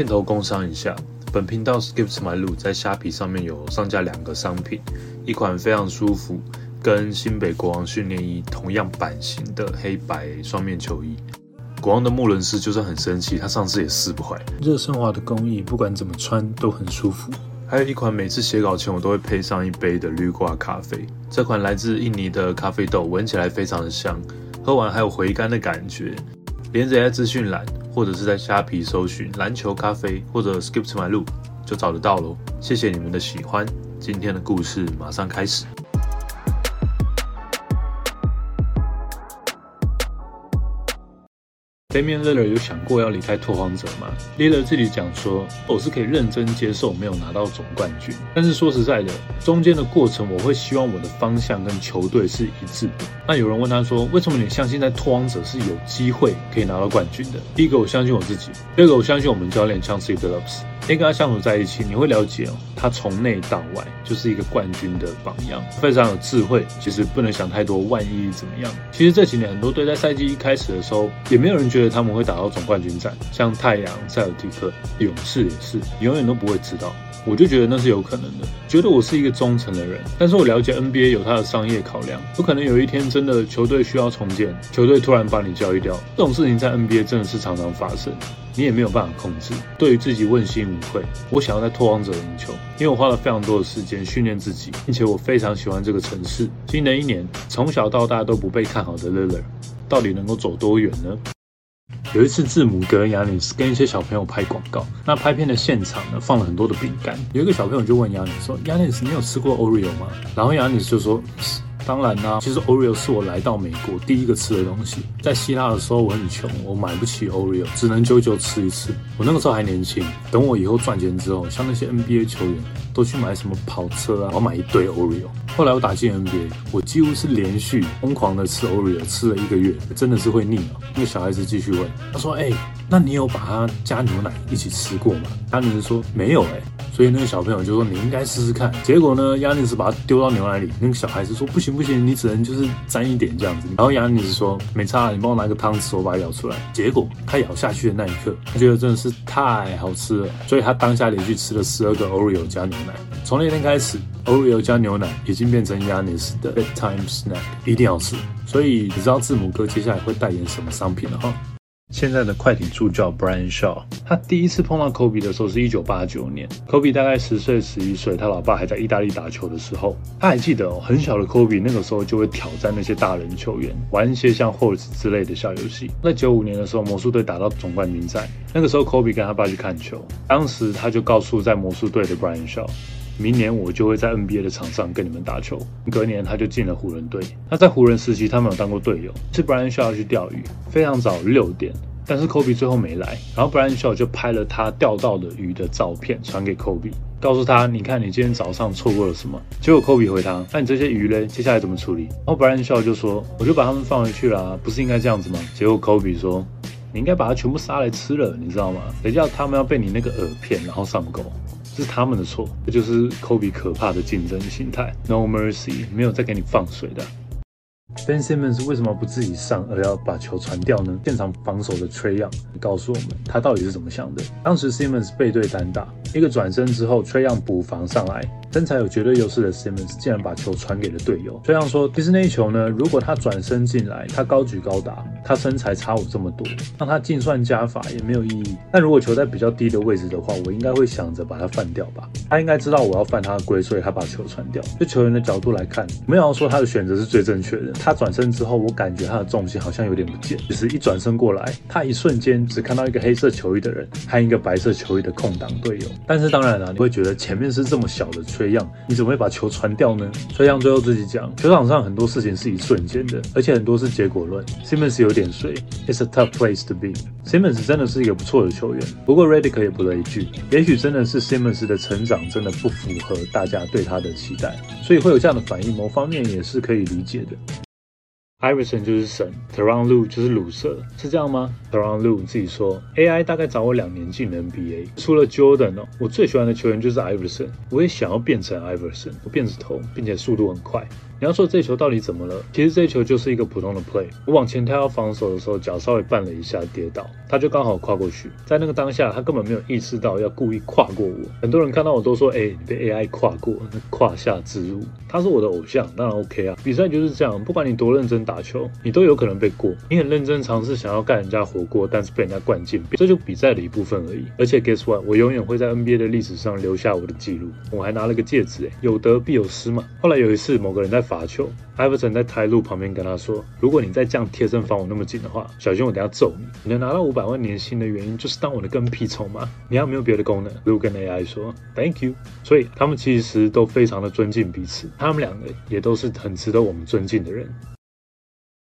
片头工商一下，本频道 Skip to My Look 在虾皮上面有上架两个商品，一款非常舒服，跟新北国王训练衣同样版型的黑白双面球衣。国王的穆伦斯就算很生气，他上次也撕不坏。热升华的工艺，不管怎么穿都很舒服。还有一款每次写稿前我都会配上一杯的绿挂咖啡，这款来自印尼的咖啡豆，闻起来非常的香，喝完还有回甘的感觉。连着在资讯栏，或者是在虾皮搜寻篮球咖啡或者 Skip to my loop 就找得到喽。谢谢你们的喜欢，今天的故事马上开始。Damian Lillard 有想过要离开拓荒者吗？Lillard 自己讲说，我是可以认真接受没有拿到总冠军，但是说实在的，中间的过程我会希望我的方向跟球队是一致的。那有人问他说，为什么你相信在拓荒者是有机会可以拿到冠军的？第一个，我相信我自己；第二个，我相信我们教练 Chauncey Billups。跟他相处在一起，你会了解哦，他从内到外就是一个冠军的榜样，非常有智慧。其实不能想太多，万一怎么样？其实这几年很多队在赛季一开始的时候，也没有人觉得他们会打到总冠军战，像太阳、塞尔提克、勇士也是，永远都不会知道。我就觉得那是有可能的，觉得我是一个忠诚的人，但是我了解 NBA 有它的商业考量，有可能有一天真的球队需要重建，球队突然把你交易掉，这种事情在 NBA 真的是常常发生，你也没有办法控制。对于自己问心无愧，我想要在拓荒者赢球，因为我花了非常多的时间训练自己，并且我非常喜欢这个城市。新的一年，从小到大都不被看好的 l i l l a r 到底能够走多远呢？有一次，字母哥亚里斯跟一些小朋友拍广告，那拍片的现场呢，放了很多的饼干。有一个小朋友就问亚里斯说：“亚里斯，你有吃过 Oreo 吗？”然后亚里斯就说。当然啦，其实 Oreo 是我来到美国第一个吃的东西。在希腊的时候，我很穷，我买不起 Oreo，只能久久吃一次。我那个时候还年轻，等我以后赚钱之后，像那些 NBA 球员都去买什么跑车啊，我买一堆 Oreo。后来我打进 NBA，我几乎是连续疯狂的吃 Oreo，吃了一个月，真的是会腻了。那个小孩子继续问，他说：“哎，那你有把它加牛奶一起吃过吗？”他女士说：“没有哎。”所以那个小朋友就说：“你应该试试看。”结果呢，亚尼斯把它丢到牛奶里，那个小孩子说：“不行不行，你只能就是沾一点这样子。”然后亚尼斯说：“没差，你帮我拿个汤匙，我把它舀出来。”结果他咬下去的那一刻，他觉得真的是太好吃了，所以他当下连续吃了十二个 Oreo 加牛奶。从那天开始，Oreo 加牛奶已经变成亚尼斯的 bedtime snack，一定要吃。所以你知道字母哥接下来会代言什么商品了哈？现在的快艇助教 Brian Shaw，他第一次碰到 Kobe 的时候是一九八九年，Kobe 大概十岁十一岁，他老爸还在意大利打球的时候，他还记得哦，很小的 Kobe 那个时候就会挑战那些大人球员，玩一些像 Horse 之类的小游戏。在九五年的时候，魔术队打到总冠军赛，那个时候 Kobe 跟他爸去看球，当时他就告诉在魔术队的 Brian Shaw。明年我就会在 NBA 的场上跟你们打球。隔年他就进了湖人队。那在湖人时期，他们有当过队友。是 Brian Shaw 去钓鱼，非常早六点，但是 Kobe 最后没来。然后 Brian Shaw 就拍了他钓到的鱼的照片传给 Kobe，告诉他：你看你今天早上错过了什么？结果 Kobe 回他：那你这些鱼嘞，接下来怎么处理？然后 Brian Shaw 就说：我就把他们放回去了，不是应该这样子吗？结果 Kobe 说：你应该把它全部杀来吃了，你知道吗？等下他们要被你那个饵骗，然后上钩。是他们的错，这就是 Kobe 可怕的竞争心态，No mercy，没有再给你放水的。Ben Simmons 为什么不自己上，而要把球传掉呢？现场防守的 Trey Young 告诉我们，他到底是怎么想的。当时 Simmons 背对单打，一个转身之后，Trey Young 补防上来。身材有绝对优势的 Simmons 竟然把球传给了队友。崔样说，其实那一球呢，如果他转身进来，他高举高打，他身材差我这么多，让他净算加法也没有意义。但如果球在比较低的位置的话，我应该会想着把他犯掉吧。他应该知道我要犯他的规，所以他把球传掉。就球员的角度来看，没有说他的选择是最正确的。他转身之后，我感觉他的重心好像有点不见，只是一转身过来，他一瞬间只看到一个黑色球衣的人和一个白色球衣的空档队友。但是当然了，你会觉得前面是这么小的。崔样，你怎么会把球传掉呢？崔样最后自己讲，球场上很多事情是一瞬间的，而且很多是结果论。Simmons 有点水，It's a tough place to be。Simmons 真的是一个不错的球员，不过 Redick 也补了一句，也许真的是 Simmons 的成长真的不符合大家对他的期待，所以会有这样的反应，某方面也是可以理解的。Iverson 就是神，Teron Lu 就是鲁瑟，是这样吗？Teron Lu 自己说，AI 大概找我两年进 NBA，除了 Jordan 哦，我最喜欢的球员就是 Iverson，我也想要变成 Iverson，我辫子头，并且速度很快。你要说这球到底怎么了？其实这球就是一个普通的 play。我往前跳要防守的时候，脚稍微绊了一下，跌倒，他就刚好跨过去。在那个当下，他根本没有意识到要故意跨过我。很多人看到我都说：“哎，你被 AI 跨过，那胯下之辱。”他是我的偶像，当然 OK 啊。比赛就是这样，不管你多认真打球，你都有可能被过。你很认真尝试想要干人家火锅，但是被人家灌进，这就比赛的一部分而已。而且 Guess what？我永远会在 NBA 的历史上留下我的记录。我还拿了个戒指，哎，有得必有失嘛。后来有一次，某个人在罚球艾弗森在台路旁边跟他说：“如果你再这样贴身防我那么紧的话，小心我等下揍你。你能拿到五百万年薪的原因就是当我的跟屁虫吗？你还有没有别的功能？”如跟 AI 说：“Thank you。”所以他们其实都非常的尊敬彼此，他们两个也都是很值得我们尊敬的人。